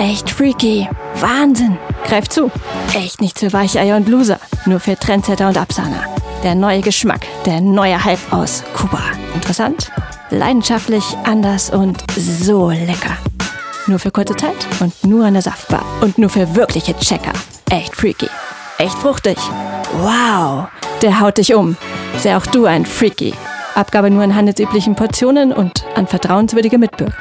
Echt freaky. Wahnsinn. Greif zu. Echt nichts für Weicheier und Loser. Nur für Trendsetter und Absahner. Der neue Geschmack, der neue Hype aus Kuba. Interessant? Leidenschaftlich, anders und so lecker. Nur für kurze Zeit und nur an der Saftbar. Und nur für wirkliche Checker. Echt freaky. Echt fruchtig. Wow. Der haut dich um. Sei auch du ein Freaky. Abgabe nur in handelsüblichen Portionen und an vertrauenswürdige Mitbürger.